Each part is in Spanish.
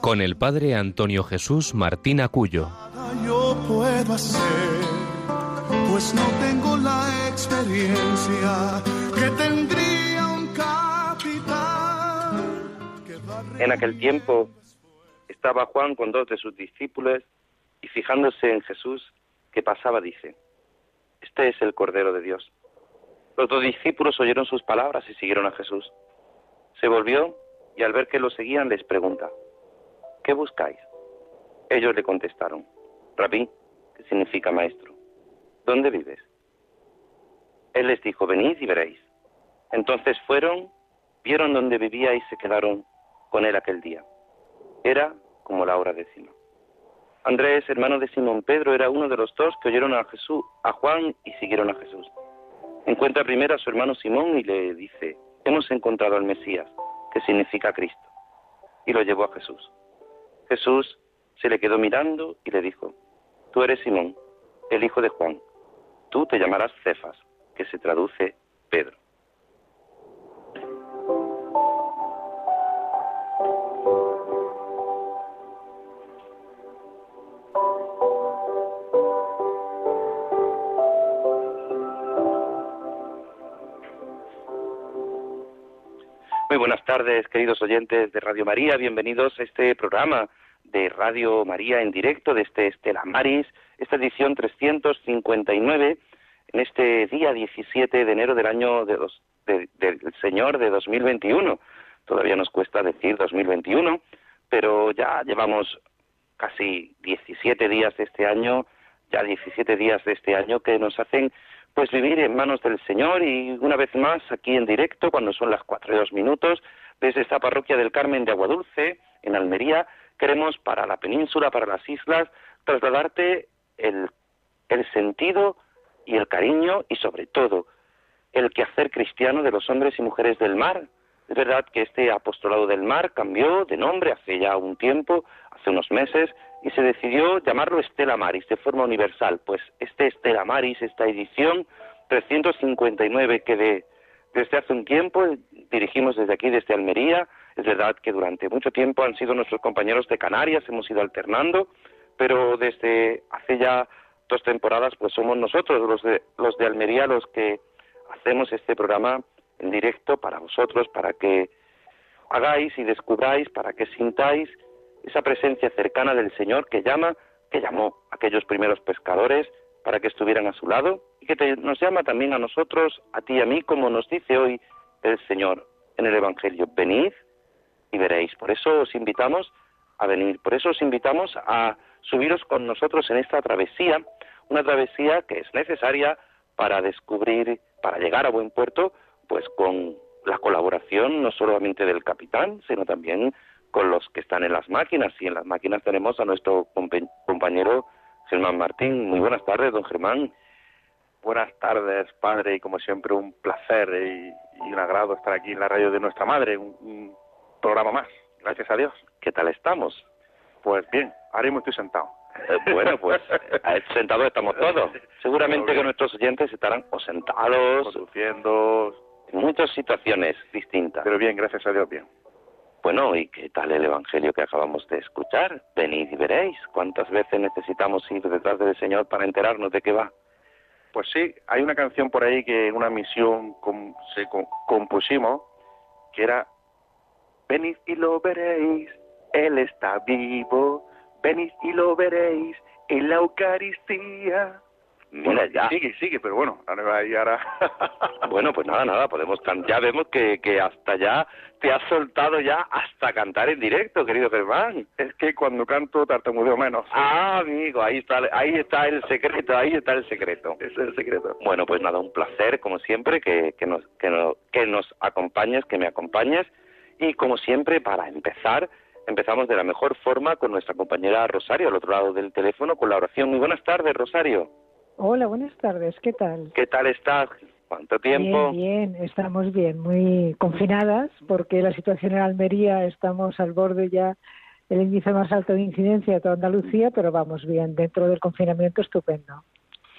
con el padre Antonio Jesús Martín Acuyo. Yo puedo hacer, pues no tengo la experiencia que tendría un capitán. En aquel tiempo estaba Juan con dos de sus discípulos y fijándose en Jesús que pasaba dice, Este es el Cordero de Dios. Los dos discípulos oyeron sus palabras y siguieron a Jesús. Se volvió y al ver que lo seguían les pregunta, ¿qué buscáis? Ellos le contestaron, Rabí, que significa maestro, ¿dónde vives? Él les dijo, venid y veréis. Entonces fueron, vieron dónde vivía y se quedaron con él aquel día. Era como la hora décima. Andrés, hermano de Simón Pedro, era uno de los dos que oyeron a Jesús, a Juan y siguieron a Jesús. Encuentra primero a su hermano Simón y le dice, hemos encontrado al Mesías, que significa Cristo, y lo llevó a Jesús. Jesús se le quedó mirando y le dijo, tú eres Simón, el hijo de Juan, tú te llamarás Cefas, que se traduce Pedro. Muy buenas tardes, queridos oyentes de Radio María. Bienvenidos a este programa de Radio María en directo de este Estela Maris, esta edición 359, en este día 17 de enero del año de dos- de- del Señor de 2021. Todavía nos cuesta decir 2021, pero ya llevamos casi 17 días de este año, ya 17 días de este año que nos hacen pues vivir en manos del Señor y una vez más aquí en directo cuando son las cuatro y dos minutos desde esta parroquia del Carmen de Aguadulce en Almería queremos para la península, para las islas trasladarte el, el sentido y el cariño y sobre todo el quehacer cristiano de los hombres y mujeres del mar. Es verdad que este apostolado del mar cambió de nombre hace ya un tiempo, hace unos meses, y se decidió llamarlo Estela Maris de forma universal. Pues este Estela Maris, esta edición 359 que de- desde hace un tiempo dirigimos desde aquí, desde Almería, verdad que durante mucho tiempo han sido nuestros compañeros de Canarias, hemos ido alternando, pero desde hace ya dos temporadas pues somos nosotros los de, los de Almería los que hacemos este programa en directo para vosotros, para que hagáis y descubráis, para que sintáis esa presencia cercana del Señor que llama, que llamó a aquellos primeros pescadores para que estuvieran a su lado y que te- nos llama también a nosotros, a ti y a mí, como nos dice hoy el Señor en el Evangelio. Venid y veréis. Por eso os invitamos a venir, por eso os invitamos a subiros con nosotros en esta travesía, una travesía que es necesaria para descubrir, para llegar a buen puerto, pues con la colaboración no solamente del capitán, sino también con los que están en las máquinas. Y en las máquinas tenemos a nuestro compañero Germán Martín. Muy buenas tardes, don Germán. Buenas tardes, padre, y como siempre un placer y, un agrado estar aquí en la radio de nuestra madre, un programa más, gracias a Dios. ¿Qué tal estamos? Pues bien, ahora mismo estoy sentado. Eh, bueno, pues eh, sentados estamos todos. Seguramente que nuestros oyentes estarán o sentados Conduciendo, en muchas situaciones distintas. pero bien, gracias a Dios, bien. Bueno, ¿y qué tal el Evangelio que acabamos de escuchar? Venid y veréis. ¿Cuántas veces necesitamos ir detrás del Señor para enterarnos de qué va? Pues sí, hay una canción por ahí que en una misión com- se co- compusimos que era Venid y lo veréis, Él está vivo, venid y lo veréis en la Eucaristía. Mira Bueno, ya. Sigue, sigue, pero bueno, ahora a. Bueno, pues nada, nada, podemos cantar. Ya vemos que, que hasta ya te has soltado ya hasta cantar en directo, querido Germán. Es que cuando canto tartamudeo menos. Ah, amigo, ahí está, ahí está el secreto, ahí está el secreto. Ese es el secreto. Bueno, pues nada, un placer, como siempre, que, que, nos, que, no- que nos acompañes, que me acompañes. Y como siempre, para empezar empezamos de la mejor forma con nuestra compañera Rosario al otro lado del teléfono con la oración. Muy buenas tardes, Rosario. Hola, buenas tardes. ¿Qué tal? ¿Qué tal estás? ¿Cuánto tiempo? Bien, bien, estamos bien, muy confinadas porque la situación en Almería estamos al borde ya el índice más alto de incidencia de toda Andalucía, pero vamos bien, dentro del confinamiento estupendo.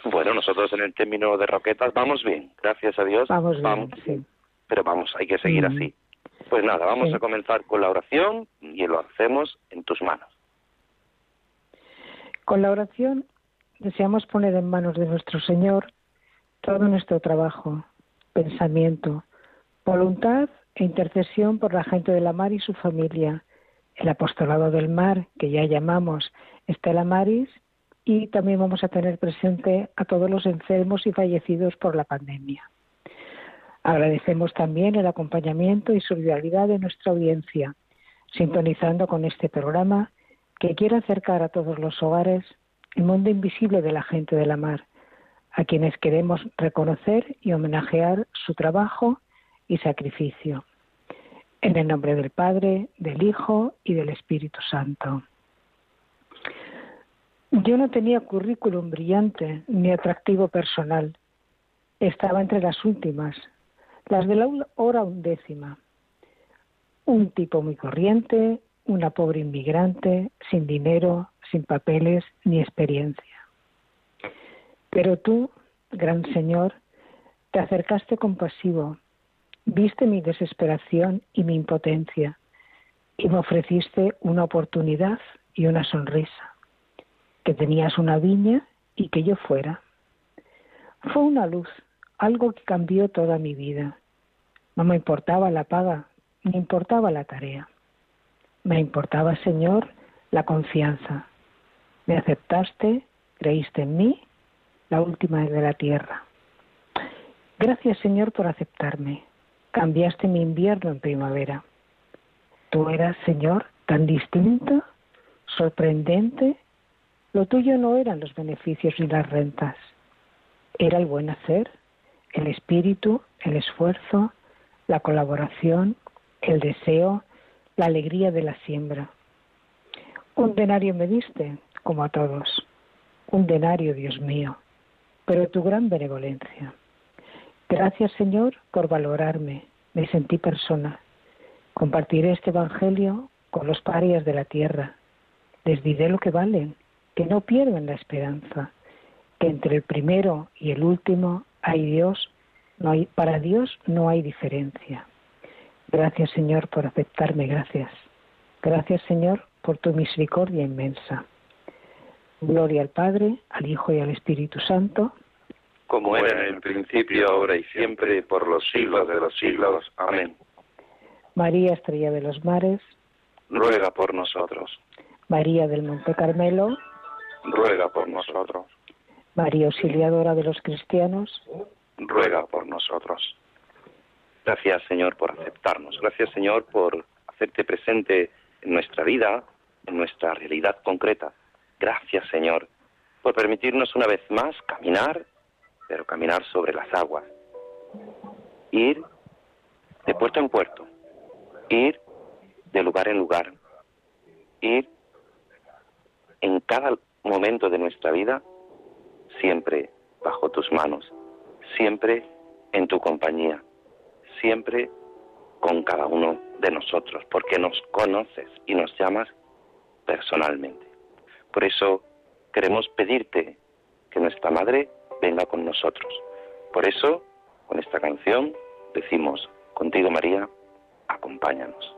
Bueno, nosotros en el término de Roquetas vamos bien, gracias a Dios. Vamos bien, sí. Pero vamos, hay que seguir Mm. así. Pues nada, vamos a comenzar con la oración y lo hacemos en tus manos. Con la oración deseamos poner en manos de nuestro Señor todo nuestro trabajo, pensamiento, voluntad e intercesión por la gente de la mar y su familia, el apostolado del mar, que ya llamamos Estela Maris, y también vamos a tener presente a todos los enfermos y fallecidos por la pandemia. Agradecemos también el acompañamiento y solidaridad de nuestra audiencia, sintonizando con este programa que quiere acercar a todos los hogares el mundo invisible de la gente de la mar, a quienes queremos reconocer y homenajear su trabajo y sacrificio. En el nombre del Padre, del Hijo y del Espíritu Santo. Yo no tenía currículum brillante ni atractivo personal. Estaba entre las últimas, las de la hora undécima. Un tipo muy corriente, una pobre inmigrante, sin dinero, sin papeles ni experiencia. Pero tú, gran Señor, te acercaste compasivo, viste mi desesperación y mi impotencia y me ofreciste una oportunidad y una sonrisa, que tenías una viña y que yo fuera. Fue una luz, algo que cambió toda mi vida. No me importaba la paga, ni importaba la tarea. Me importaba, Señor, la confianza. Me aceptaste, creíste en mí, la última de la tierra. Gracias, Señor, por aceptarme. Cambiaste mi invierno en primavera. Tú eras, Señor, tan distinto, sorprendente. Lo tuyo no eran los beneficios ni las rentas. Era el buen hacer, el espíritu, el esfuerzo, la colaboración, el deseo, la alegría de la siembra. Un denario me diste, como a todos. Un denario, Dios mío, pero tu gran benevolencia. Gracias, Señor, por valorarme. Me sentí persona. Compartiré este Evangelio con los parias de la tierra. Les diré lo que valen, que no pierden la esperanza, que entre el primero y el último hay Dios, no hay, para Dios no hay diferencia. Gracias, Señor, por aceptarme, gracias. Gracias, Señor, por tu misericordia inmensa. Gloria al Padre, al Hijo y al Espíritu Santo. Como era en el principio, ahora y siempre, por los siglos de los siglos. Amén. María, estrella de los mares. Ruega por nosotros. María del Monte Carmelo. Ruega por nosotros. María Auxiliadora de los cristianos. Ruega por nosotros. Gracias, Señor, por aceptarnos. Gracias, Señor, por hacerte presente en nuestra vida, en nuestra realidad concreta. Gracias, Señor, por permitirnos una vez más caminar, pero caminar sobre las aguas. Ir de puerto en puerto. Ir de lugar en lugar. Ir en cada momento de nuestra vida, siempre bajo tus manos, siempre en tu compañía, siempre con cada uno de nosotros, porque nos conoces y nos llamas personalmente. Por eso queremos pedirte que nuestra Madre venga con nosotros. Por eso, con esta canción, decimos, contigo María, acompáñanos.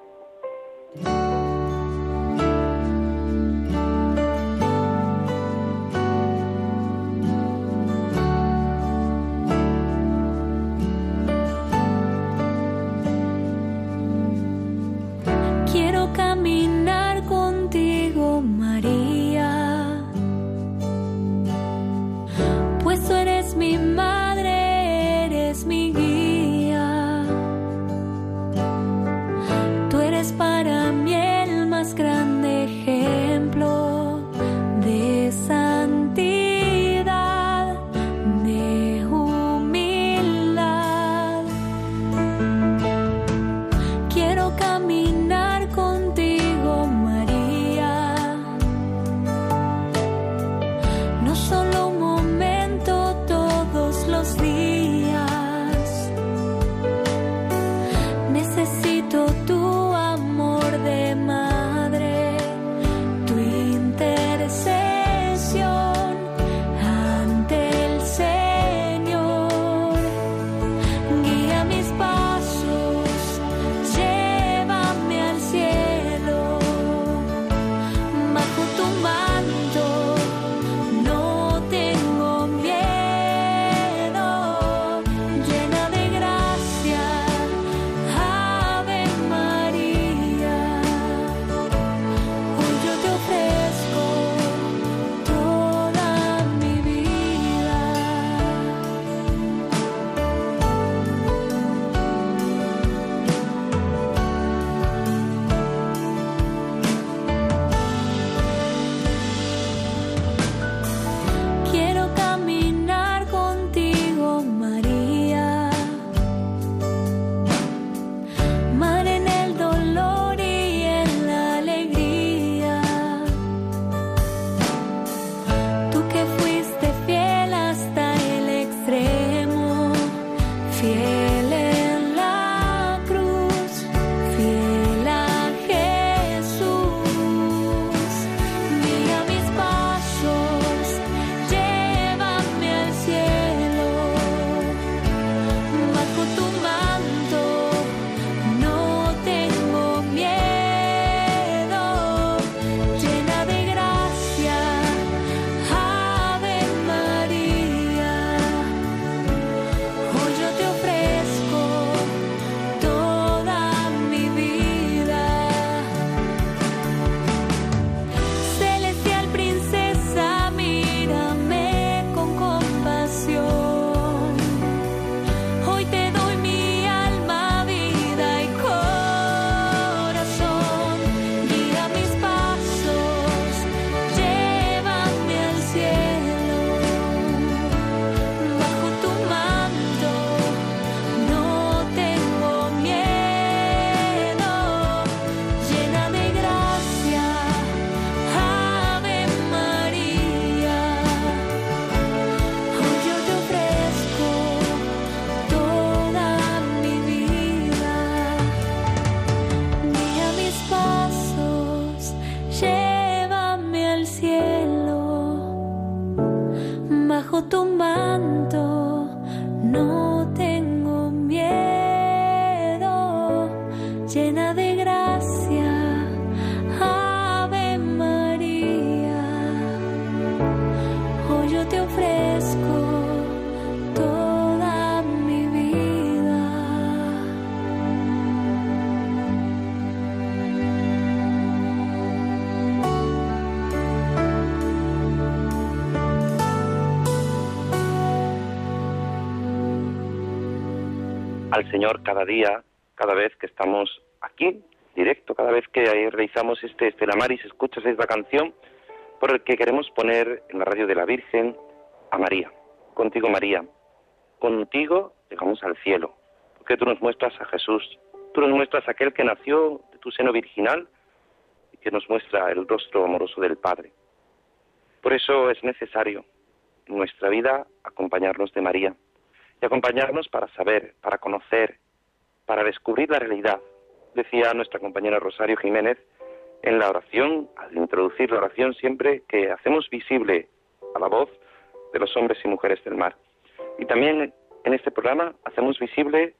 Al Señor cada día, cada vez que estamos aquí, directo, cada vez que realizamos este Estelamaris, escuchas esta canción por el que queremos poner en la radio de la Virgen a María. Contigo, María. Contigo llegamos al cielo, porque tú nos muestras a Jesús. Tú nos muestras a aquel que nació de tu seno virginal y que nos muestra el rostro amoroso del Padre. Por eso es necesario en nuestra vida acompañarnos de María y acompañarnos para saber, para conocer, para descubrir la realidad. Decía nuestra compañera Rosario Jiménez en la oración, al introducir la oración siempre, que hacemos visible a la voz de los hombres y mujeres del mar. Y también en este programa hacemos visible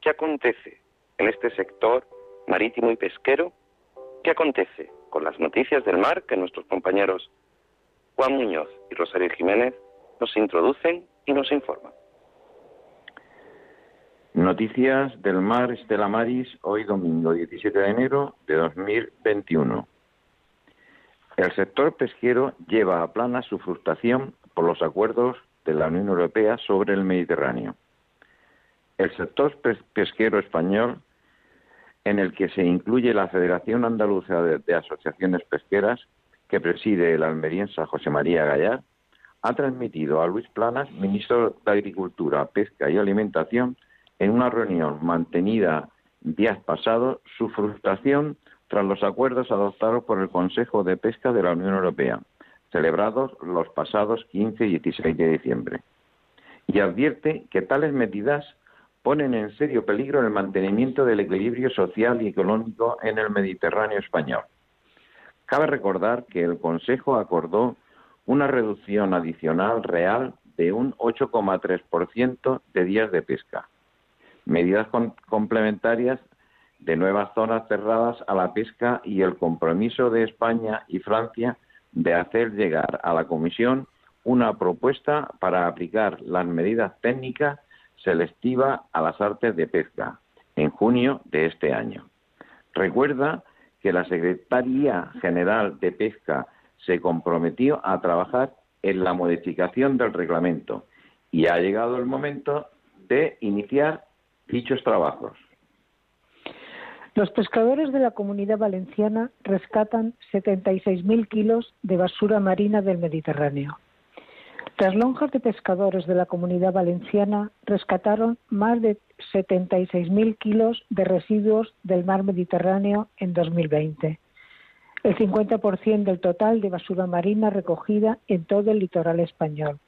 qué acontece en este sector marítimo y pesquero, qué acontece con las noticias del mar que nuestros compañeros Juan Muñoz y Rosario Jiménez nos introducen y nos informan. Noticias del mar Estela Maris, hoy domingo 17 de enero de 2021. El sector pesquero lleva a plana su frustración por los acuerdos de la Unión Europea sobre el Mediterráneo. El sector pesquero español, en el que se incluye la Federación Andaluza de, Asociaciones Pesqueras, que preside el almeriense José María Gallar, ha transmitido a Luis Planas, ministro de Agricultura, Pesca y Alimentación, en una reunión mantenida días pasados su frustración tras los acuerdos adoptados por el Consejo de Pesca de la Unión Europea, celebrados los pasados 15 y 16 de diciembre. Y advierte que tales medidas ponen en serio peligro el mantenimiento del equilibrio social y económico en el Mediterráneo español. Cabe recordar que el Consejo acordó una reducción adicional real de un 8,3% de días de pesca, medidas complementarias de nuevas zonas cerradas a la pesca y el compromiso de España y Francia de hacer llegar a la Comisión una propuesta para aplicar las medidas técnicas selectivas a las artes de pesca en junio de este año. Recuerda que la Secretaría General de Pesca se comprometió a trabajar en la modificación del reglamento y ha llegado el momento de iniciar dichos trabajos. Los pescadores de la comunidad valenciana rescatan 76.000 kilos de basura marina del Mediterráneo. Las lonjas de pescadores de la comunidad valenciana rescataron más de 76.000 kilos de residuos del mar Mediterráneo en 2020, el 50% del total de basura marina recogida en todo el litoral español,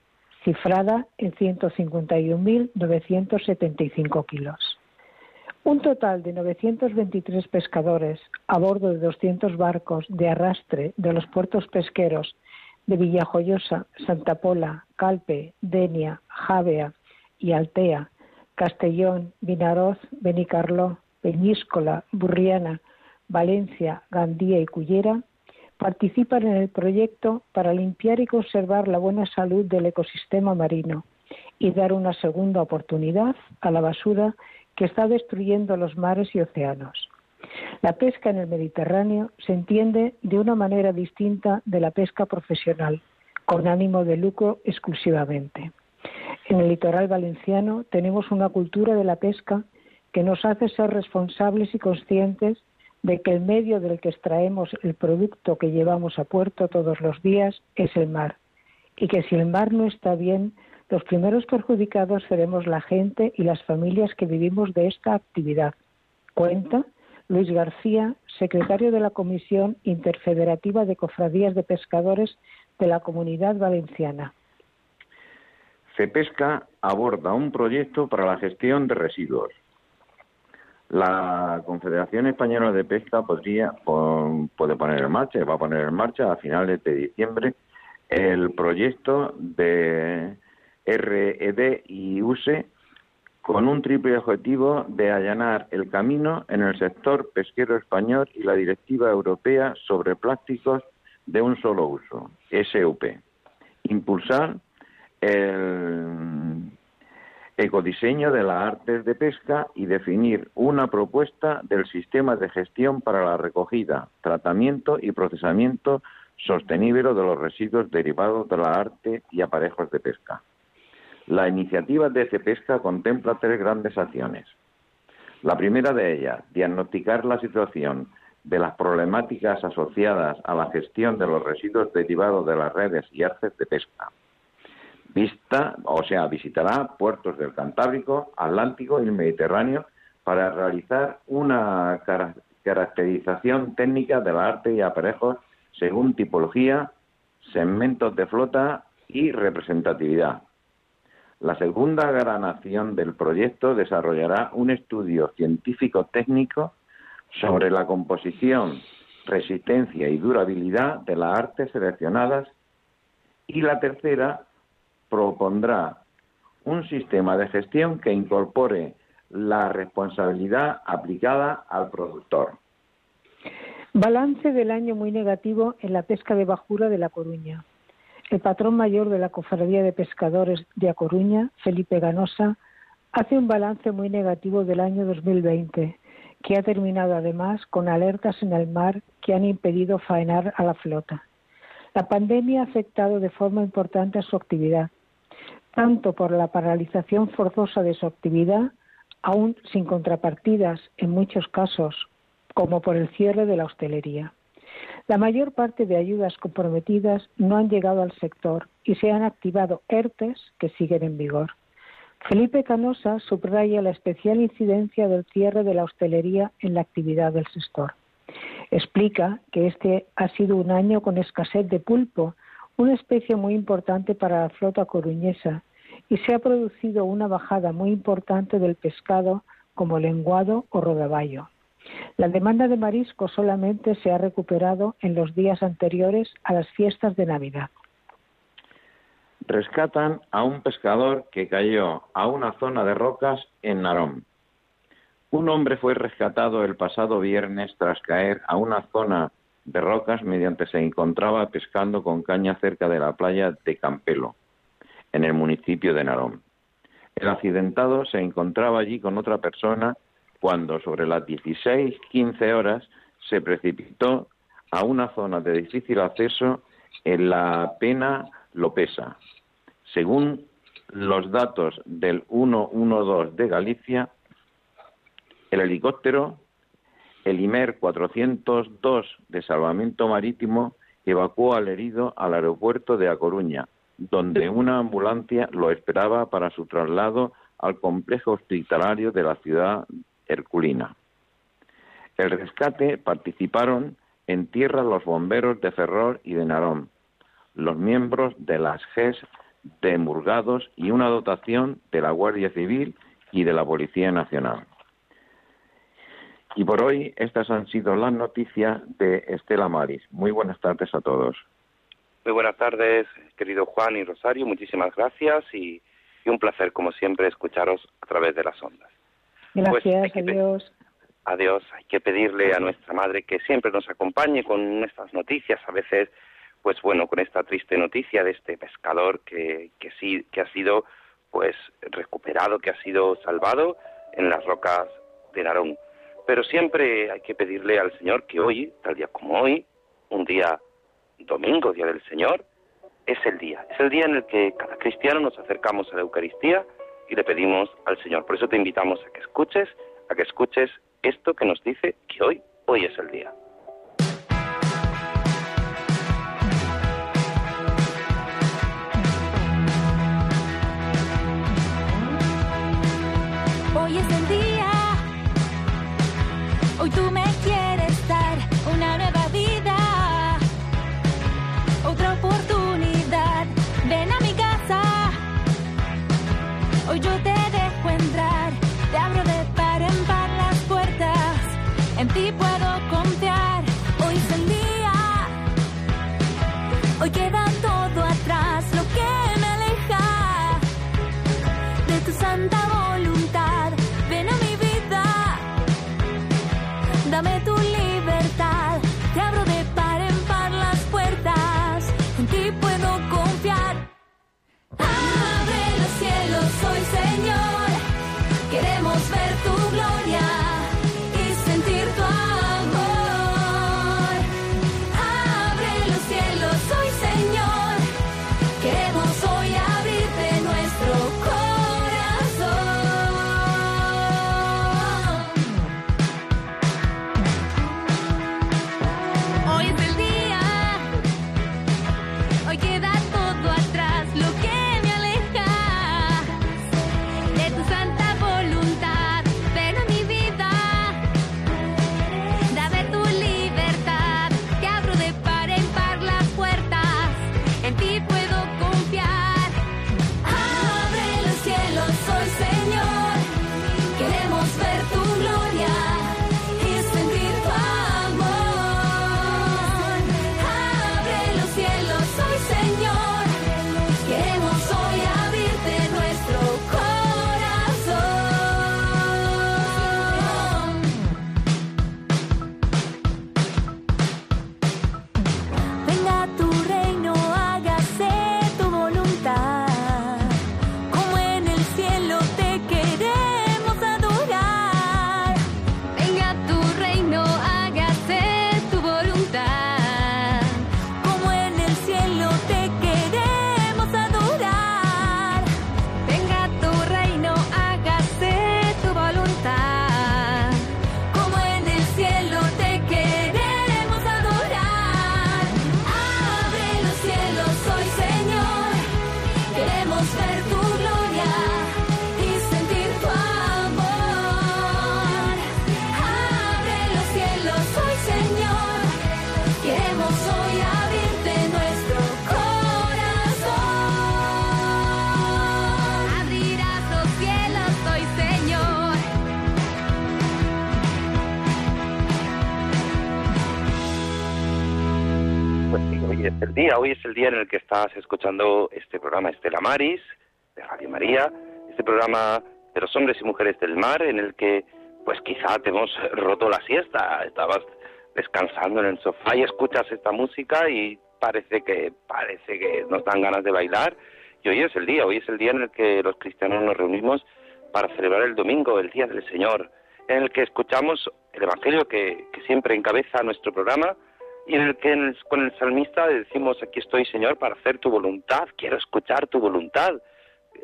cifrada en 151.975 kilos. Un total de 923 pescadores a bordo de 200 barcos de arrastre de los puertos pesqueros de Villajoyosa, Santa Pola, Calpe, Denia, Javea y Altea, Castellón, Vinaroz, Benicarló, Peñíscola, Burriana, Valencia, Gandía y Cullera participan en el proyecto para limpiar y conservar la buena salud del ecosistema marino y dar una segunda oportunidad a la basura que está destruyendo los mares y océanos. La pesca en el Mediterráneo se entiende de una manera distinta de la pesca profesional, con ánimo de lucro exclusivamente. En el litoral valenciano tenemos una cultura de la pesca que nos hace ser responsables y conscientes de que el medio del que extraemos el producto que llevamos a puerto todos los días es el mar, y que si el mar no está bien, los primeros perjudicados seremos la gente y las familias que vivimos de esta actividad. Cuenta Luis García, secretario de la Comisión Interfederativa de Cofradías de Pescadores de la Comunidad Valenciana. CEPESCA aborda un proyecto para la gestión de residuos. La Confederación Española de Pesca podría poner en marcha, va a poner en marcha a finales de diciembre el proyecto de RED y USE con un triple objetivo de allanar el camino en el sector pesquero español y la Directiva Europea sobre Plásticos de un solo uso, SUP. Impulsar el ecodiseño de las artes de pesca y definir una propuesta del sistema de gestión para la recogida, tratamiento y procesamiento sostenible de los residuos derivados de la arte y aparejos de pesca. La iniciativa de CEPESCA contempla tres grandes acciones. La primera de ellas, diagnosticar la situación de las problemáticas asociadas a la gestión de los residuos derivados de las redes y arces de pesca. Vista, o sea, visitará puertos del Cantábrico, Atlántico y el Mediterráneo para realizar una caracterización técnica de la arte y aparejos según tipología, segmentos de flota y representatividad. La segunda gran acción del proyecto desarrollará un estudio científico técnico sobre la composición, resistencia y durabilidad de las artes seleccionadas y la tercera propondrá un sistema de gestión que incorpore la responsabilidad aplicada al productor. Balance del año muy negativo en la pesca de bajura de La Coruña. El patrón mayor de la Cofradía de Pescadores de A Coruña, Felipe Ganosa, hace un balance muy negativo del año 2020, que ha terminado además con alertas en el mar que han impedido faenar a la flota. La pandemia ha afectado de forma importante a su actividad, tanto por la paralización forzosa de su actividad, aún sin contrapartidas en muchos casos, como por el cierre de la hostelería. La mayor parte de ayudas comprometidas no han llegado al sector y se han activado ERTES que siguen en vigor. Felipe Canosa subraya la especial incidencia del cierre de la hostelería en la actividad del sector. Explica que este ha sido un año con escasez de pulpo, una especie muy importante para la flota coruñesa, y se ha producido una bajada muy importante del pescado como lenguado o rodaballo. La demanda de marisco solamente se ha recuperado en los días anteriores a las fiestas de Navidad. Rescatan a un pescador que cayó a una zona de rocas en Narón. Un hombre fue rescatado el pasado viernes tras caer a una zona de rocas mediante se encontraba pescando con caña cerca de la playa de Campelo, en el municipio de Narón. El accidentado se encontraba allí con otra persona cuando sobre las 16-15 horas se precipitó a una zona de difícil acceso en la pena Lopesa. Según los datos del 112 de Galicia, el helicóptero, el IMER 402 de salvamento marítimo, evacuó al herido al aeropuerto de A Coruña, donde una ambulancia lo esperaba para su traslado al complejo hospitalario de la ciudad herculina. El rescate participaron en tierra los bomberos de Ferrol y de Narón, los miembros de las GES de Murgados y una dotación de la Guardia Civil y de la Policía Nacional. Y por hoy estas han sido las noticias de Estela Maris. Muy buenas tardes a todos. Muy buenas tardes, querido Juan y Rosario. Muchísimas gracias y, un placer, como siempre, escucharos a través de las ondas. Pues gracias, adiós. Adiós. Hay que pedirle a nuestra madre que siempre nos acompañe con estas noticias. A veces, pues bueno, con esta triste noticia de este pescador que, que sí, que ha sido, pues recuperado, que ha sido salvado en las rocas de Narón. Pero siempre hay que pedirle al Señor que hoy, tal día como hoy, un día domingo, día del Señor, es el día. Es el día en el que cada cristiano nos acercamos a la Eucaristía y le pedimos al Señor. Por eso te invitamos a que escuches, a que escuches esto que nos dice que hoy, hoy es el día. Hoy tú me día, en el que estás escuchando este programa Estela Maris de Radio María, este programa de los hombres y mujeres del mar en el que pues quizá te hemos roto la siesta, estabas descansando en el sofá y escuchas esta música y parece que parece que nos dan ganas de bailar. Y hoy es el día, hoy es el día en el que los cristianos nos reunimos para celebrar el domingo, el día del Señor, en el que escuchamos el Evangelio que siempre encabeza nuestro programa y en el que con el salmista decimos aquí estoy Señor para hacer tu voluntad, quiero escuchar tu voluntad.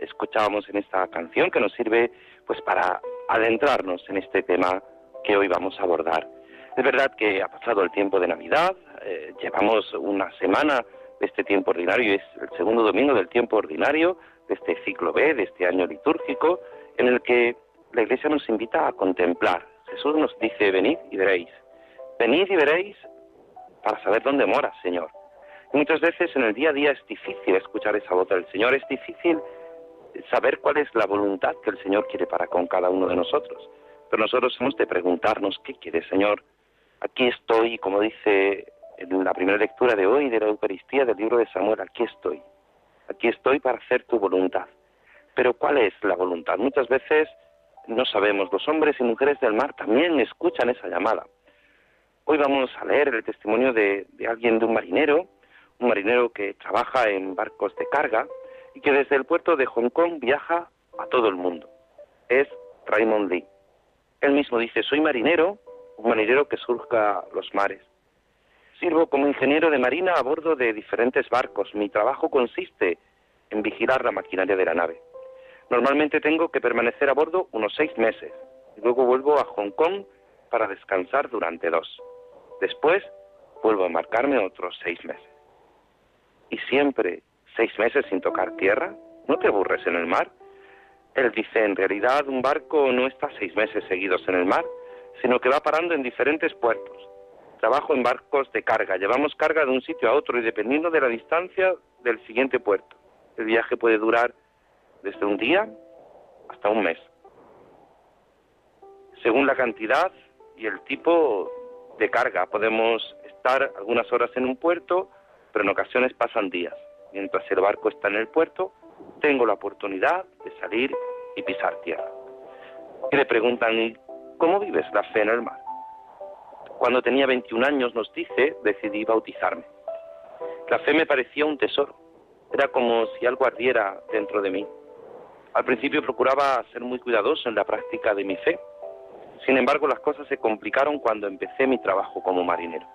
Escuchábamos en esta canción que nos sirve pues para adentrarnos en este tema que hoy vamos a abordar. Es verdad que ha pasado el tiempo de Navidad, eh, llevamos una semana de este tiempo ordinario, es el segundo domingo del tiempo ordinario de este ciclo B, de este año litúrgico, en el que la Iglesia nos invita a contemplar. Jesús nos dice, venid y veréis. Venid y veréis para saber dónde mora, Señor. Y muchas veces en el día a día es difícil escuchar esa voz del Señor, es difícil saber cuál es la voluntad que el Señor quiere para con cada uno de nosotros. Pero nosotros hemos de preguntarnos qué quiere, Señor. Aquí estoy, como dice en la primera lectura de hoy de la Eucaristía del libro de Samuel, aquí estoy. Aquí estoy para hacer tu voluntad. Pero ¿cuál es la voluntad? Muchas veces no sabemos. Los hombres y mujeres del mar también escuchan esa llamada. Hoy vamos a leer el testimonio de, alguien, de un marinero, un marinero que trabaja en barcos de carga y que desde el puerto de Hong Kong viaja a todo el mundo. Es Raymond Lee. Él mismo dice, soy marinero, un marinero que surca los mares. Sirvo como ingeniero de marina a bordo de diferentes barcos. Mi trabajo consiste en vigilar la maquinaria de la nave. Normalmente tengo que permanecer a bordo unos seis meses y luego vuelvo a Hong Kong para descansar durante dos. Después vuelvo a embarcarme otros seis meses. Y siempre seis meses sin tocar tierra, ¿no te aburres en el mar? Él dice, en realidad un barco no está seis meses seguidos en el mar, sino que va parando en diferentes puertos. Trabajo en barcos de carga, llevamos carga de un sitio a otro y dependiendo de la distancia del siguiente puerto. El viaje puede durar desde un día hasta un mes. Según la cantidad y el tipo de carga. Podemos estar algunas horas en un puerto, pero en ocasiones pasan días. Mientras el barco está en el puerto, tengo la oportunidad de salir y pisar tierra. Y le preguntan, ¿y cómo vives la fe en el mar? Cuando tenía 21 años, nos dice, decidí bautizarme. La fe me parecía un tesoro. Era como si algo ardiera dentro de mí. Al principio procuraba ser muy cuidadoso en la práctica de mi fe, sin embargo, las cosas se complicaron cuando empecé mi trabajo como marinero.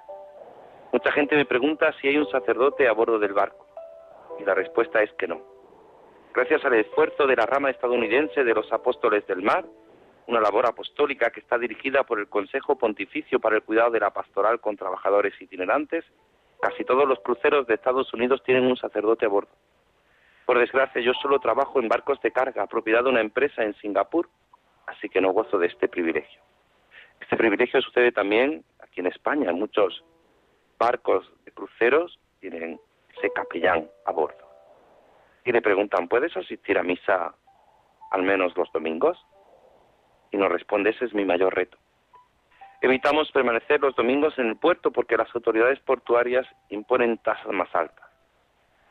Mucha gente me pregunta si hay un sacerdote a bordo del barco, y la respuesta es que no. Gracias al esfuerzo de la rama estadounidense de los apóstoles del mar, una labor apostólica que está dirigida por el Consejo Pontificio para el Cuidado de la Pastoral con Trabajadores Itinerantes, casi todos los cruceros de Estados Unidos tienen un sacerdote a bordo. Por desgracia, yo solo trabajo en barcos de carga, propiedad de una empresa en Singapur, así que no gozo de este privilegio. Este privilegio sucede también aquí en España. Muchos barcos de cruceros tienen ese capellán a bordo. Y le preguntan, ¿puedes asistir a misa al menos los domingos? Y nos responde, ese es mi mayor reto. Evitamos permanecer los domingos en el puerto porque las autoridades portuarias imponen tasas más altas.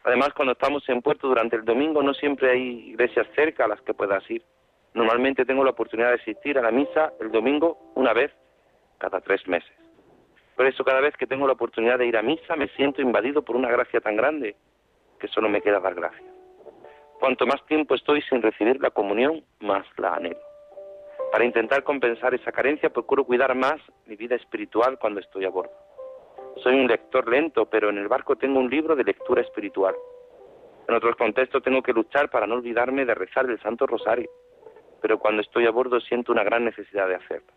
Además, cuando estamos en puerto durante el domingo no siempre hay iglesias cerca a las que puedas ir. Normalmente tengo la oportunidad de asistir a la misa el domingo una vez cada tres meses. Por eso cada vez que tengo la oportunidad de ir a misa me siento invadido por una gracia tan grande que solo me queda dar gracias. Cuanto más tiempo estoy sin recibir la comunión, más la anhelo. Para intentar compensar esa carencia, procuro cuidar más mi vida espiritual cuando estoy a bordo. Soy un lector lento, pero en el barco tengo un libro de lectura espiritual. En otros contextos tengo que luchar para no olvidarme de rezar el Santo Rosario pero cuando estoy a bordo siento una gran necesidad de hacerlo.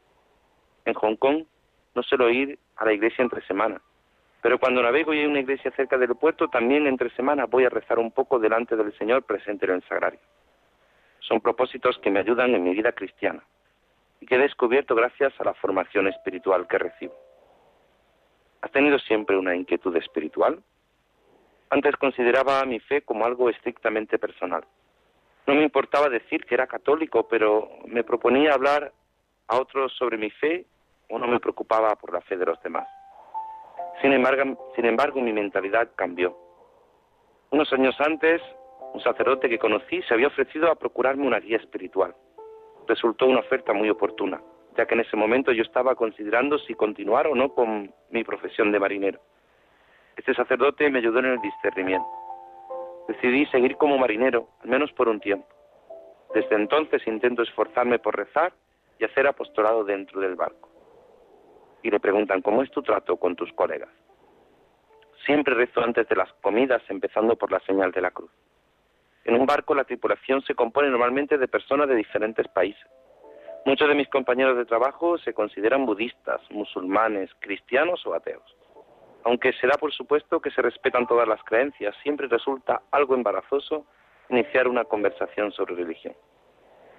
En Hong Kong no suelo ir a la iglesia entre semana, pero cuando navego y hay una iglesia cerca del puerto, también entre semanas voy a rezar un poco delante del Señor presente en el sagrario. Son propósitos que me ayudan en mi vida cristiana y que he descubierto gracias a la formación espiritual que recibo. ¿Has tenido siempre una inquietud espiritual? Antes consideraba mi fe como algo estrictamente personal. No me importaba decir que era católico, pero me proponía hablar a otros sobre mi fe o no me preocupaba por la fe de los demás. Sin embargo, sin embargo, mi mentalidad cambió. Unos años antes, un sacerdote que conocí se había ofrecido a procurarme una guía espiritual. Resultó una oferta muy oportuna, ya que en ese momento yo estaba considerando si continuar o no con mi profesión de marinero. Este sacerdote me ayudó en el discernimiento. Decidí seguir como marinero, al menos por un tiempo. Desde entonces intento esforzarme por rezar y hacer apostolado dentro del barco. Y le preguntan, ¿cómo es tu trato con tus colegas? Siempre rezo antes de las comidas, empezando por la señal de la cruz. En un barco la tripulación se compone normalmente de personas de diferentes países. Muchos de mis compañeros de trabajo se consideran budistas, musulmanes, cristianos o ateos. Aunque se da por supuesto que se respetan todas las creencias, siempre resulta algo embarazoso iniciar una conversación sobre religión.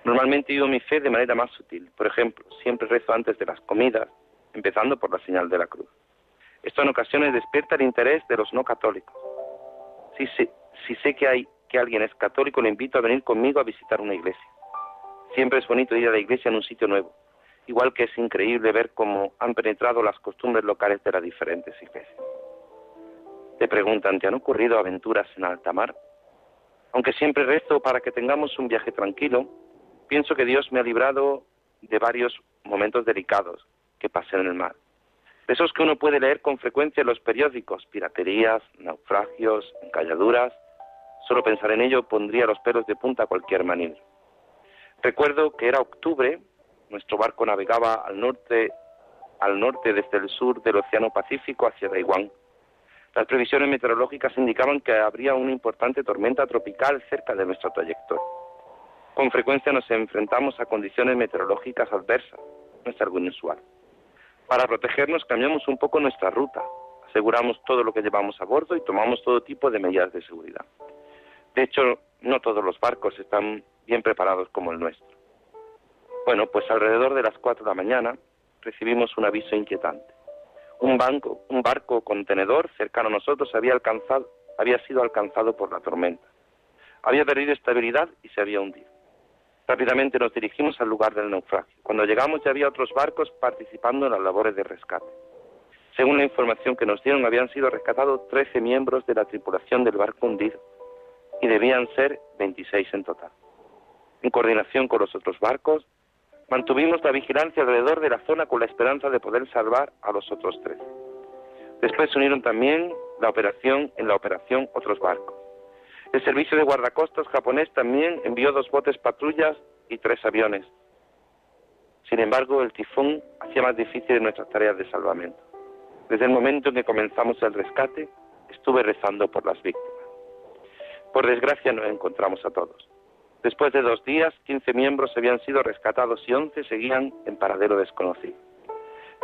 Normalmente vivo mi fe de manera más sutil. Por ejemplo, siempre rezo antes de las comidas, empezando por la señal de la cruz. Esto en ocasiones despierta el interés de los no católicos. Si sé, si sé que, hay, que alguien es católico, le invito a venir conmigo a visitar una iglesia. Siempre es bonito ir a la iglesia en un sitio nuevo igual que es increíble ver cómo han penetrado las costumbres locales de las diferentes iglesias. Te preguntan, ¿te han ocurrido aventuras en alta mar? Aunque siempre rezo para que tengamos un viaje tranquilo, pienso que Dios me ha librado de varios momentos delicados que pasé en el mar. Esos que uno puede leer con frecuencia en los periódicos, piraterías, naufragios, encalladuras. Solo pensar en ello pondría los pelos de punta a cualquier marinero. Recuerdo que era octubre nuestro barco navegaba al norte, al norte desde el sur del Océano Pacífico hacia Taiwán. Las previsiones meteorológicas indicaban que habría una importante tormenta tropical cerca de nuestra trayectoria. Con frecuencia nos enfrentamos a condiciones meteorológicas adversas, no es algo inusual. Para protegernos cambiamos un poco nuestra ruta, aseguramos todo lo que llevamos a bordo y tomamos todo tipo de medidas de seguridad. De hecho, no todos los barcos están bien preparados como el nuestro. Bueno, pues alrededor de las cuatro de la mañana recibimos un aviso inquietante. Un, banco, un barco contenedor cercano a nosotros había, alcanzado, había sido alcanzado por la tormenta. Había perdido estabilidad y se había hundido. Rápidamente nos dirigimos al lugar del naufragio. Cuando llegamos ya había otros barcos participando en las labores de rescate. Según la información que nos dieron, habían sido rescatados 13 miembros de la tripulación del barco hundido y debían ser 26 en total. En coordinación con los otros barcos, Mantuvimos la vigilancia alrededor de la zona con la esperanza de poder salvar a los otros tres. Después se unieron también la operación en la operación otros barcos. El servicio de guardacostas japonés también envió dos botes patrullas y tres aviones. Sin embargo, el tifón hacía más difícil nuestras tareas de salvamento. Desde el momento en que comenzamos el rescate, estuve rezando por las víctimas. Por desgracia no encontramos a todos. Después de dos días, 15 miembros habían sido rescatados y 11 seguían en paradero desconocido.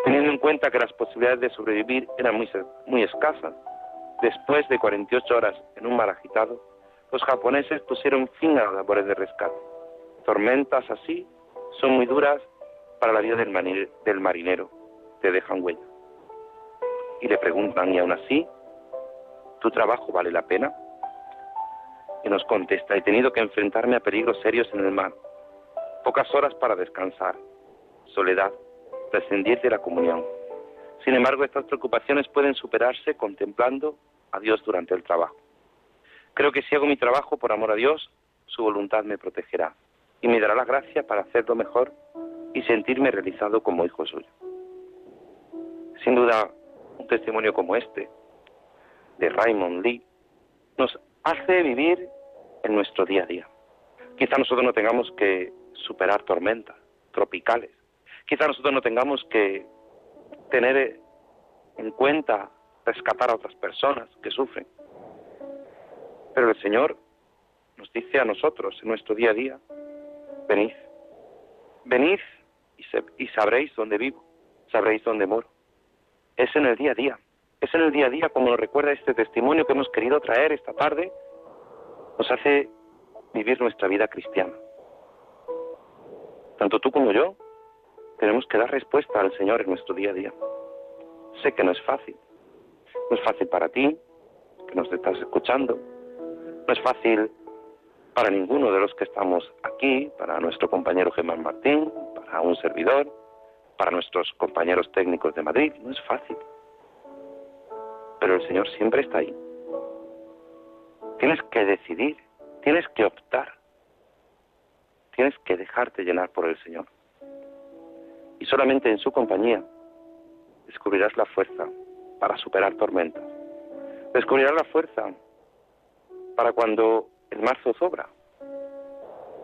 Teniendo en cuenta que las posibilidades de sobrevivir eran muy, muy escasas, después de 48 horas en un mar agitado, los japoneses pusieron fin a las labores de rescate. Tormentas así son muy duras para la vida del, del marinero, te dejan huella. Y le preguntan, ¿y aún así tu trabajo vale la pena? Y nos contesta, he tenido que enfrentarme a peligros serios en el mar, pocas horas para descansar, soledad, prescindir de la comunión. Sin embargo, estas preocupaciones pueden superarse contemplando a Dios durante el trabajo. Creo que si hago mi trabajo por amor a Dios, su voluntad me protegerá y me dará la gracia para hacerlo mejor y sentirme realizado como hijo suyo. Sin duda, un testimonio como este, de Raymond Lee, nos hace vivir en nuestro día a día. Quizá nosotros no tengamos que superar tormentas tropicales. Quizá nosotros no tengamos que tener en cuenta rescatar a otras personas que sufren. Pero el Señor nos dice a nosotros en nuestro día a día, venid, venid y, y sabréis dónde vivo, sabréis dónde moro. Es en el día a día, es en el día a día como nos recuerda este testimonio que hemos querido traer esta tarde nos hace vivir nuestra vida cristiana. Tanto tú como yo tenemos que dar respuesta al Señor en nuestro día a día. Sé que no es fácil. No es fácil para ti, que nos estás escuchando. No es fácil para ninguno de los que estamos aquí, para nuestro compañero Germán Martín, para un servidor, para nuestros compañeros técnicos de Madrid. No es fácil. pero el Señor siempre está ahí. Tienes que decidir, tienes que optar, tienes que dejarte llenar por el Señor. Y solamente en su compañía descubrirás la fuerza para superar tormentas. Descubrirás la fuerza para cuando el marzo sobra.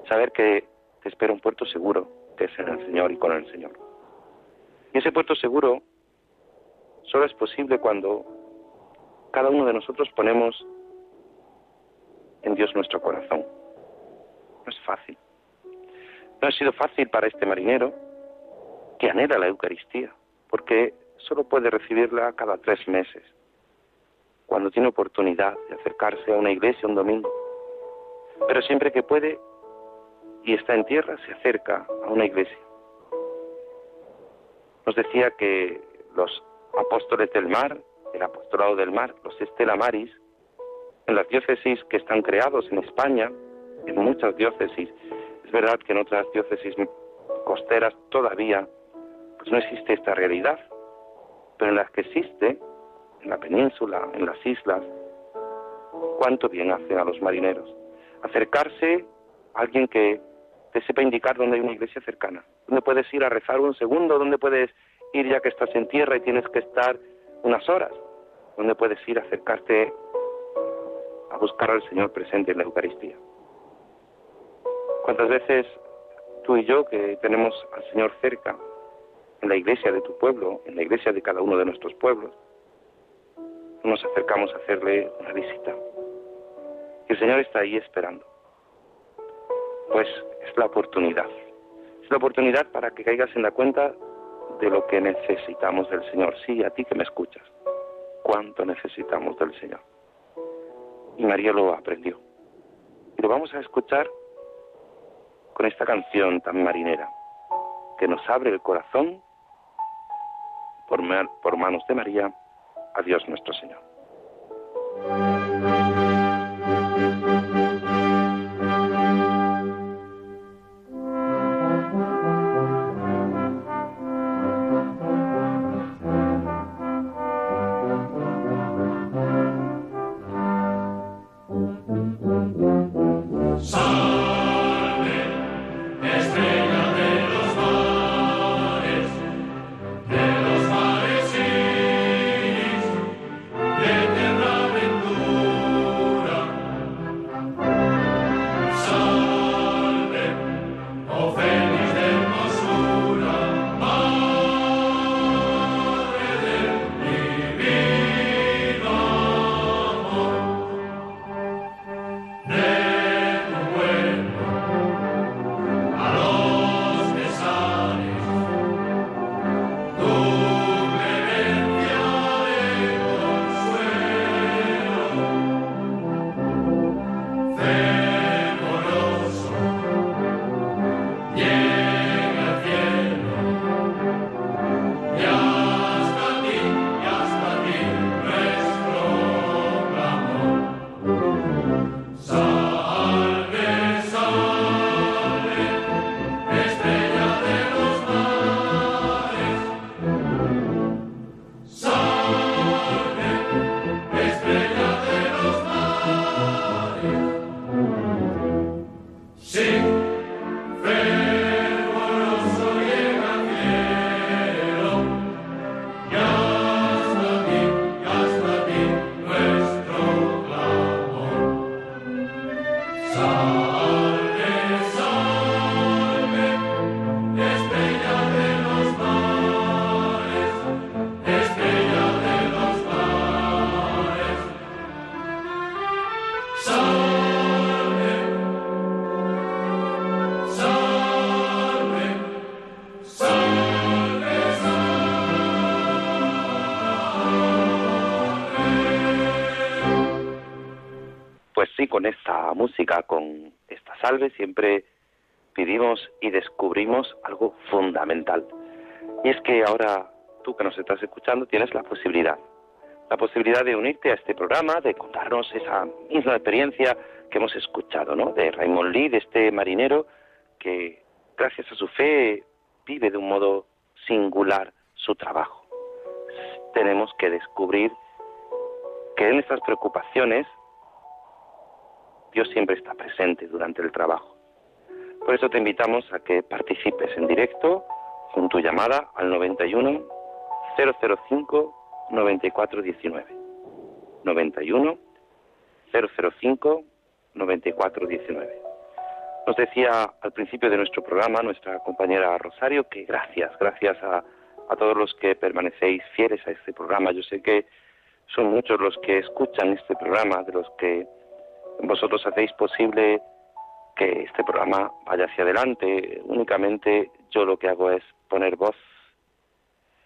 Saber que te espera un puerto seguro, que es en el Señor y con el Señor. Y ese puerto seguro solo es posible cuando cada uno de nosotros ponemos en Dios nuestro corazón. No es fácil. No ha sido fácil para este marinero que anhela la Eucaristía, porque solo puede recibirla cada tres meses, cuando tiene oportunidad de acercarse a una iglesia un domingo. Pero siempre que puede y está en tierra, se acerca a una iglesia. Nos decía que los apóstoles del mar, el apostolado del mar, los Estela Maris, en las diócesis que están creados en España, en muchas diócesis, es verdad que en otras diócesis costeras todavía pues no existe esta realidad, pero en las que existe, en la península, en las islas, cuánto bien hacen a los marineros. Acercarse a alguien que te sepa indicar dónde hay una iglesia cercana, dónde puedes ir a rezar un segundo, dónde puedes ir ya que estás en tierra y tienes que estar unas horas, dónde puedes ir a acercarte buscar al Señor presente en la Eucaristía. ¿Cuántas veces tú y yo que tenemos al Señor cerca, en la iglesia de tu pueblo, en la iglesia de cada uno de nuestros pueblos, nos acercamos a hacerle una visita? Y el Señor está ahí esperando. Pues es la oportunidad. Es la oportunidad para que caigas en la cuenta de lo que necesitamos del Señor. Sí, a ti que me escuchas. Cuánto necesitamos del Señor. Y María lo aprendió. Y lo vamos a escuchar con esta canción tan marinera, que nos abre el corazón por, por manos de María a Dios nuestro Señor. Ahora tú que nos estás escuchando tienes la posibilidad, la posibilidad de unirte a este programa, de contarnos esa misma experiencia que hemos escuchado, ¿no? De Raymond Lee, de este marinero que gracias a su fe vive de un modo singular su trabajo. Tenemos que descubrir que en estas preocupaciones Dios siempre está presente durante el trabajo. Por eso te invitamos a que participes en directo con tu llamada al 91 005 9419. 91 005 9419. Nos decía al principio de nuestro programa nuestra compañera Rosario que gracias, gracias a, a todos los que permanecéis fieles a este programa. Yo sé que son muchos los que escuchan este programa, de los que vosotros hacéis posible que este programa vaya hacia adelante. Únicamente yo lo que hago es poner voz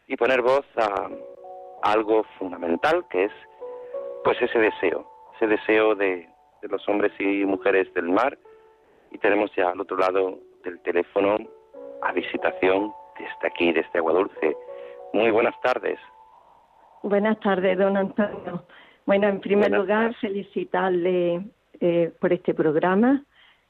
y poner voz a, algo fundamental que es pues ese deseo, ese deseo de, de los hombres y mujeres del mar y tenemos ya al otro lado del teléfono a visitación desde aquí, desde Agua Dulce. Muy buenas tardes. Buenas tardes, don Antonio. Bueno, en primer lugar, felicitarle eh, por este programa,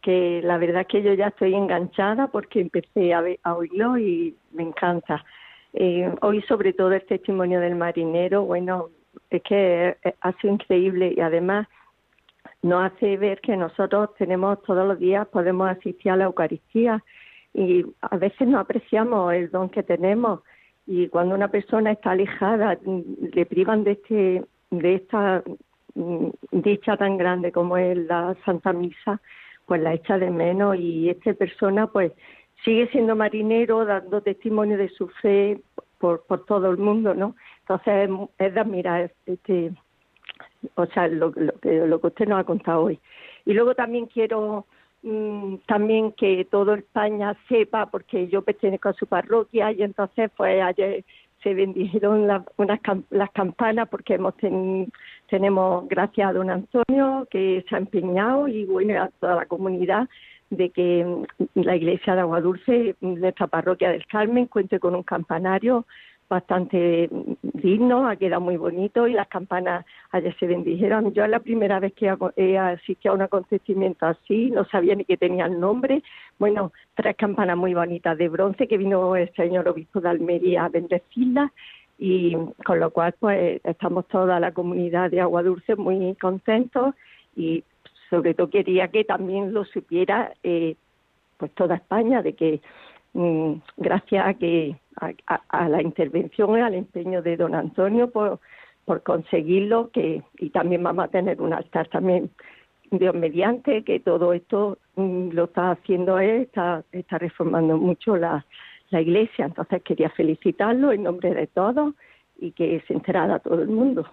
que la verdad es que yo ya estoy enganchada porque empecé a, a oírlo y me encanta. Eh, hoy sobre todo el testimonio del marinero, bueno, es que ha sido increíble y además nos hace ver que nosotros tenemos todos los días, podemos asistir a la Eucaristía y a veces no apreciamos el don que tenemos y cuando una persona está alejada le privan de este de esta mm, dicha tan grande como es la Santa Misa, pues la echa de menos y esta persona pues sigue siendo marinero, dando testimonio de su fe por, por todo el mundo, ¿no? Entonces es, de admirar este, o sea, lo, lo, que, lo que usted nos ha contado hoy. Y luego también quiero mm, también que todo España sepa, porque yo pertenezco a su parroquia y entonces pues ayer se bendijeron unas, las campanas porque hemos tenemos gracias a don Antonio que se ha empeñado y bueno a toda la comunidad de que mm, la iglesia de Agua Dulce, nuestra parroquia del Carmen, cuente con un campanario bastante digno, ha quedado muy bonito y las campanas ayer se bendijeron. Yo es la primera vez que he asistido a un acontecimiento así, no sabía ni que tenía el nombre. Bueno, tres campanas muy bonitas de bronce que vino el señor obispo de Almería a bendecirlas y con lo cual pues estamos toda la comunidad de Agua Dulce muy contentos y sobre todo quería que también lo supiera eh, pues toda España de que mm, gracias a que a, la intervención y al empeño de don Antonio por, por conseguirlo que y también vamos a tener un altar también Dios mediante que todo esto mm, lo está haciendo él está está reformando mucho la, la iglesia. Entonces quería felicitarlo en nombre de todos y que se enterara todo el mundo.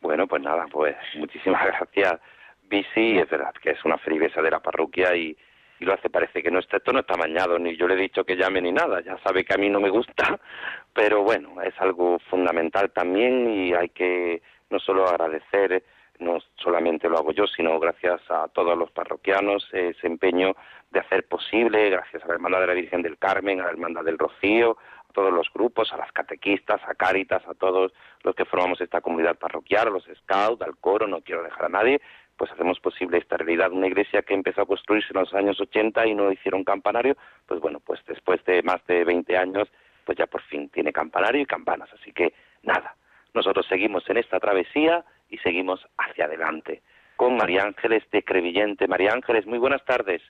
Bueno pues nada pues muchísimas gracias Bici es verdad que es una feligresa de la parroquia y y lo hace parece que no está, esto no está mañado, ni yo le he dicho que llame ni nada, ya sabe que a mí no me gusta, pero bueno, es algo fundamental también y hay que no solo agradecer, no solamente lo hago yo, sino gracias a todos los parroquianos ese empeño de hacer posible, gracias a la Hermandad de la Virgen del Carmen, a la Hermandad del Rocío, a todos los grupos, a las catequistas, a Cáritas, a todos los que formamos esta comunidad parroquial, a los scouts, al coro, no quiero dejar a nadie, pues hacemos posible esta realidad. Una iglesia que empezó a construirse en los años 80 y no hicieron campanario, pues bueno, pues después de más de 20 años, pues ya por fin tiene campanario y campanas. Así que nada, nosotros seguimos en esta travesía y seguimos hacia adelante. Con María Ángeles de Crevillente. María Ángeles, muy buenas tardes.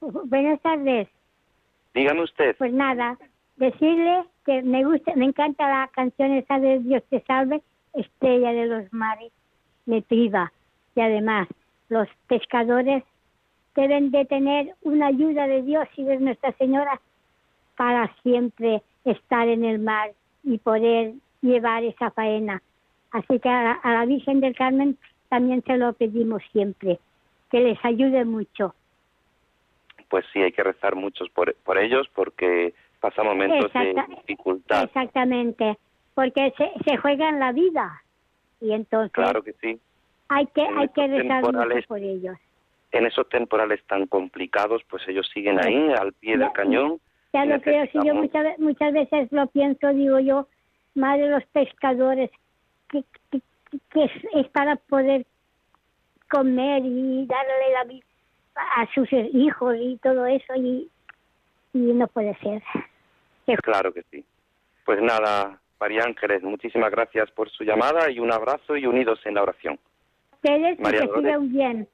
Buenas tardes. Dígame usted. Pues nada, decirle que me gusta, me encanta la canción esa de Dios te salve, Estrella de los Mares, me priva y además los pescadores deben de tener una ayuda de Dios y de Nuestra Señora para siempre estar en el mar y poder llevar esa faena. Así que a, la Virgen del Carmen también se lo pedimos siempre, que les ayude mucho. Pues sí, hay que rezar muchos por, por ellos porque pasan momentos de dificultad. Exactamente, porque se, se juegan la vida. Y entonces, claro que sí. Hay que, hay que rezar mucho por ellos. En esos temporales tan complicados, pues ellos siguen ahí, al pie del cañón. Ya lo creo, si yo muchas, muchas veces lo pienso, digo yo, madre de los pescadores, que, que, es, para poder comer y darle la vida a sus hijos y todo eso, y, y no puede ser. Claro que sí. Pues nada, María Ángeles, muchísimas gracias por su llamada y un abrazo y unidos en la oración. Ustedes María que Dolores. sigan bien.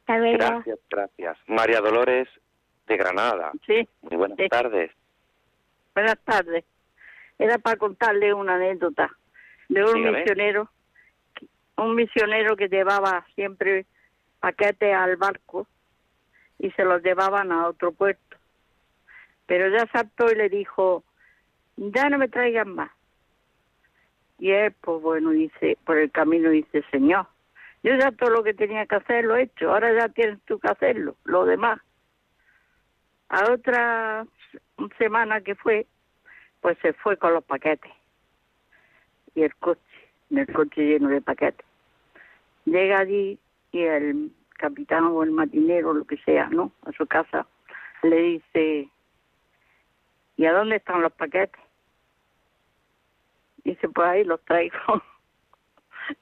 Hasta luego. Gracias, gracias. María Dolores de Granada. Sí, Muy buenas Sí. tardes. buenas tardes. Era para contarle una anécdota de un Dígame. misionero, un misionero que llevaba siempre paquetes al barco y se los llevaban a otro puerto. Pero ya saltó y le dijo, ya no me traigan más. Y él, pues bueno, dice, por el camino dice, Señor, yo ya todo lo que tenía que hacer lo he hecho, ahora ya tienes tú que hacerlo, lo demás. A otra semana que fue, pues se fue con los paquetes. Y el coche, en el coche lleno de paquetes. Llega allí y el capitán o el marinero, lo que sea, ¿no? A su casa, le dice, ¿y a dónde están los paquetes? Dice, pues ahí los traigo.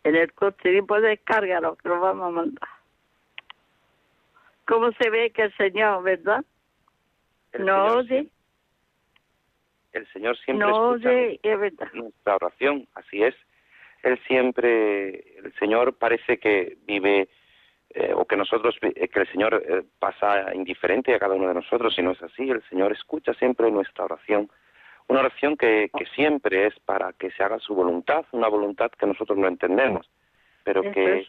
en el coche, y pues descárgalos, que los vamos a mandar. ¿Cómo se ve que el Señor, verdad? El no Señor oye, El Señor siempre no escucha oye, es verdad. nuestra oración, así es. Él siempre, el Señor parece que vive, eh, o que nosotros, eh, que el Señor eh, pasa indiferente a cada uno de nosotros, y no es así. El Señor escucha siempre nuestra oración. Una oración que, que siempre es para que se haga su voluntad, una voluntad que nosotros no entendemos, pero que, es.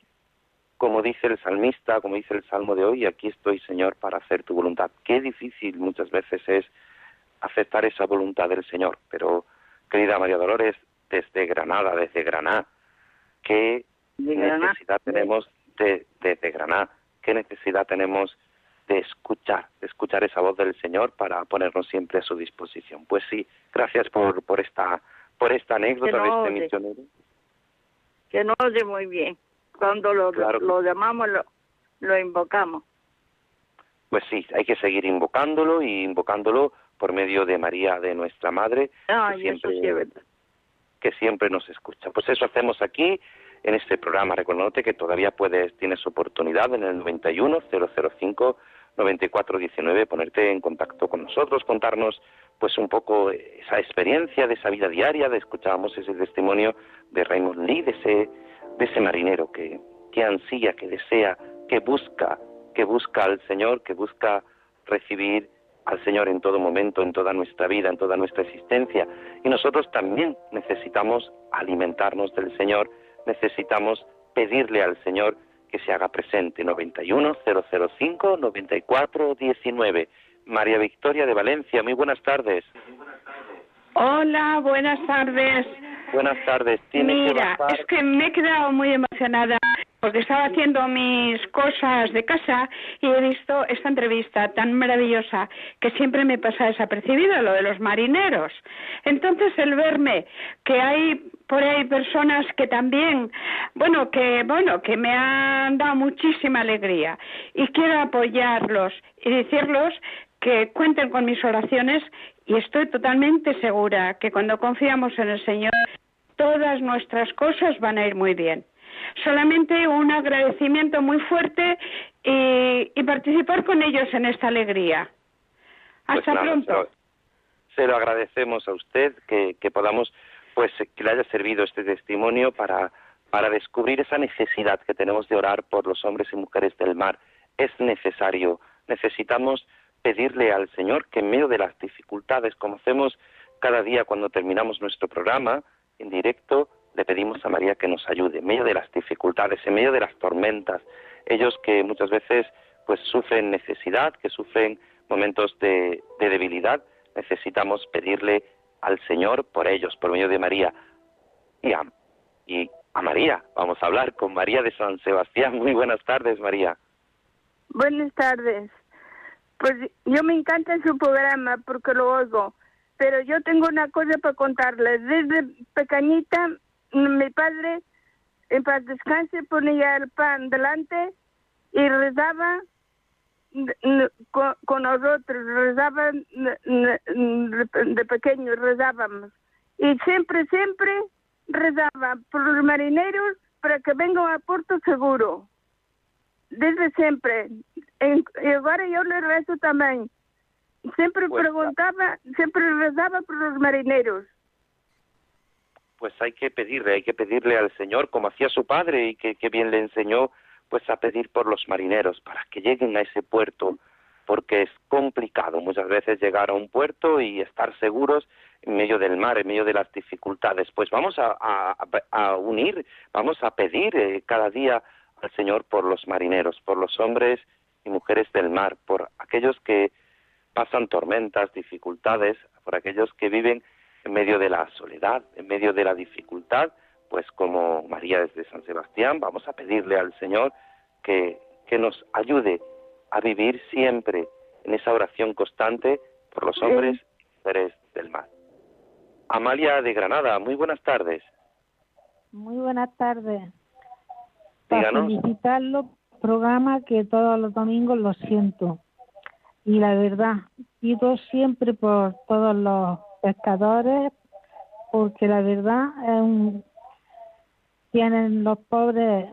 como dice el salmista, como dice el salmo de hoy, aquí estoy, Señor, para hacer tu voluntad. Qué difícil muchas veces es aceptar esa voluntad del Señor. Pero, querida María Dolores, desde Granada, desde Granada, ¿qué De Granada. necesidad tenemos de, desde Granada? ¿Qué necesidad tenemos de escuchar, de escuchar esa voz del Señor para ponernos siempre a su disposición? Pues sí, gracias por, por esta por esta anécdota no de este misionero. que no oye muy bien. Cuando lo, Claro lo llamamos, lo, lo invocamos. Pues sí, hay que seguir invocándolo y invocándolo por medio de María, de nuestra Madre, Ay, que siempre, sí es que siempre nos escucha. Pues eso hacemos aquí en este programa. Recordándote que todavía puedes, tienes oportunidad en el 91 005 9419 ponerte en contacto con nosotros, contarnos pues un poco esa experiencia de esa vida diaria, de escuchábamos ese testimonio de Raymond Lee, de ese, de ese marinero que, que ansía, que desea, que busca, que busca al Señor, que busca recibir al Señor en todo momento, en toda nuestra vida, en toda nuestra existencia. Y nosotros también necesitamos alimentarnos del Señor, necesitamos pedirle al Señor que se haga presente. 91 005 94 19. María Victoria de Valencia, muy buenas tardes. Hola, buenas tardes. Buenas tardes. Tiene que Mira, bajar- es que me he quedado muy emocionada porque estaba haciendo mis cosas de casa y he visto esta entrevista tan maravillosa que siempre me pasa desapercibido, lo de los marineros. Entonces, el verme que hay por ahí personas que también, bueno, que bueno, que me han dado muchísima alegría y quiero apoyarlos y decirlos que cuenten con mis oraciones y estoy totalmente segura que cuando confiamos en el Señor todas nuestras cosas van a ir muy bien. Solamente un agradecimiento muy fuerte y, y participar con ellos en esta alegría. Pues Hasta nada, pronto. Se lo, se lo agradecemos a usted que, que podamos, pues, que le haya servido este testimonio para, para descubrir esa necesidad que tenemos de orar por los hombres y mujeres del mar. Es necesario, necesitamos pedirle al Señor que en medio de las dificultades, como hacemos cada día cuando terminamos nuestro programa en directo, le pedimos a María que nos ayude en medio de las dificultades, en medio de las tormentas, ellos que muchas veces pues sufren necesidad, que sufren momentos de, de debilidad, necesitamos pedirle al Señor por ellos, por medio de María. Y a, y a María, vamos a hablar con María de San Sebastián. Muy buenas tardes, María. Buenas tardes. Pues yo me encanta su programa porque lo oigo, pero yo tengo una cosa para contarles. Desde pequeñita, mi padre, en paz descanse, ponía el pan delante y rezaba con, con nosotros, rezaba n- n- de pequeño, rezábamos. Y siempre, siempre rezaba por los marineros para que vengan a Puerto Seguro desde siempre. Y ahora yo le rezo también. Siempre Pues, preguntaba, siempre rezaba por los marineros. pues hay que pedirle, hay que pedirle al Señor, como hacía su padre y que, que bien le enseñó, pues a pedir por los marineros, para que lleguen a ese puerto, porque es complicado muchas veces llegar a un puerto y estar seguros en medio del mar, en medio de las dificultades. Pues vamos a, unir, vamos a pedir eh, cada día al Señor por los marineros, por los hombres y mujeres del mar, por aquellos que pasan tormentas, dificultades, por aquellos que viven en medio de la soledad, en medio de la dificultad, pues como María desde San Sebastián, vamos a pedirle al Señor que, que nos ayude a vivir siempre en esa oración constante por los hombres y mujeres del mar. Amalia de Granada, muy buenas tardes. Muy buenas tardes. Para felicitarlo, programa que todos los domingos lo siento. Y la verdad, pido siempre por todos los pescadores, porque la verdad es un, tienen los pobres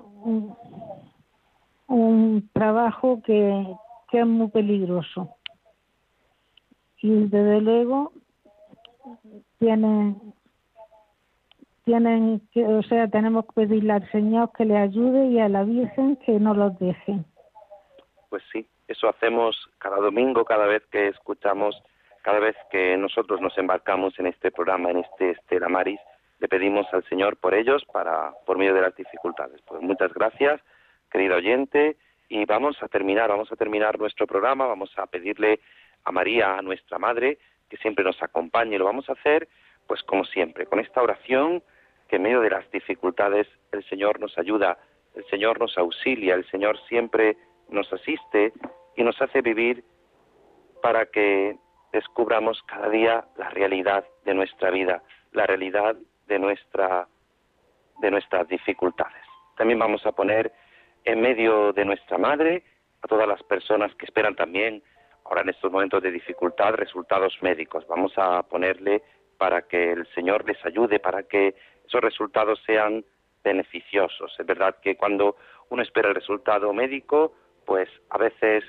un, trabajo que, que es muy peligroso. Y desde luego tienen tienen que, o sea, tenemos que pedirle al Señor que le ayude y a la Virgen que no los deje. Pues sí, eso hacemos cada domingo, cada vez que escuchamos, cada vez que nosotros nos embarcamos en este programa, en este Estela Maris, le pedimos al Señor por ellos, para por medio de las dificultades. Pues muchas gracias, querido oyente, y vamos a terminar, vamos a terminar nuestro programa, vamos a pedirle a María, a nuestra Madre, que siempre nos acompañe, y lo vamos a hacer, pues como siempre, con esta oración que en medio de las dificultades el Señor nos ayuda, el Señor nos auxilia, el Señor siempre nos asiste y nos hace vivir para que descubramos cada día la realidad de nuestra vida, la realidad de nuestra de nuestras dificultades. También vamos a poner en medio de nuestra madre a todas las personas que esperan también ahora en estos momentos de dificultad resultados médicos. Vamos a ponerle para que el Señor les ayude, para que esos resultados sean beneficiosos. Es verdad que cuando uno espera el resultado médico, pues a veces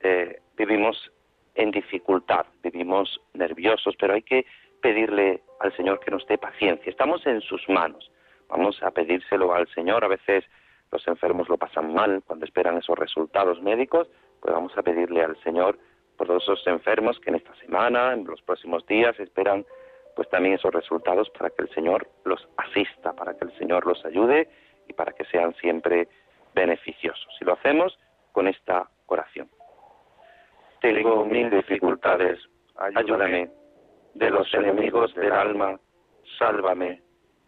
eh, vivimos en dificultad, vivimos nerviosos, pero hay que pedirle al Señor que nos dé paciencia. Estamos en sus manos. Vamos a pedírselo al Señor. A veces los enfermos lo pasan mal cuando esperan esos resultados médicos, pues vamos a pedirle al Señor por todos esos enfermos que en esta semana, en los próximos días, esperan pues también esos resultados para que el Señor los asista, para que el Señor los ayude y para que sean siempre beneficiosos. Si lo hacemos con esta oración. Tengo mil dificultades, ayúdame. De los enemigos del alma, sálvame.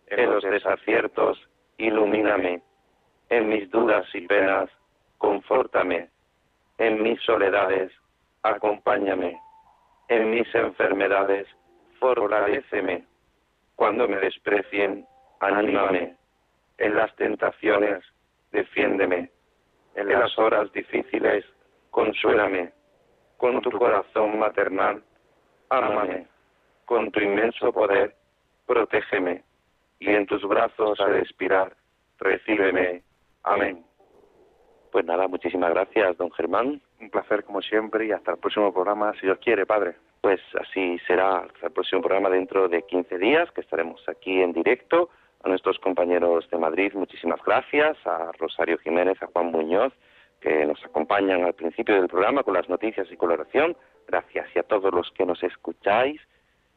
En los desaciertos, ilumíname. En mis dudas y penas, confórtame. En mis soledades, acompáñame. En mis enfermedades, fortaleceme. Cuando me desprecien, anímame. En las tentaciones, defiéndeme. En las horas difíciles, consuélame. Con tu corazón maternal, ámame. Con tu inmenso poder, protégeme. Y en tus brazos al expirar, recíbeme. Amén. Pues nada, muchísimas gracias, don Germán. Un placer como siempre y hasta el próximo programa, si Dios quiere, Padre. Pues así será hasta el próximo programa dentro de 15 días, que estaremos aquí en directo. A nuestros compañeros de Madrid, muchísimas gracias. A Rosario Jiménez, a Juan Muñoz, que nos acompañan al principio del programa con las noticias y coloración. Gracias. Y a todos los que nos escucháis,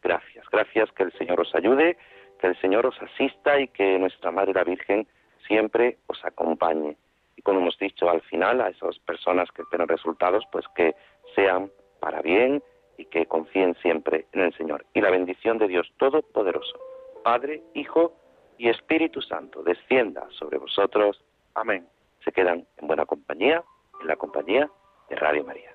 gracias. Gracias, que el Señor os ayude, que el Señor os asista y que nuestra Madre la Virgen siempre os acompañe. Y como hemos dicho al final, a esas personas que esperan resultados, pues que sean para bien y que confíen siempre en el Señor. Y la bendición de Dios Todopoderoso, Padre, Hijo y Espíritu Santo, descienda sobre vosotros. Amén. Se quedan en buena compañía, en la compañía de Radio María.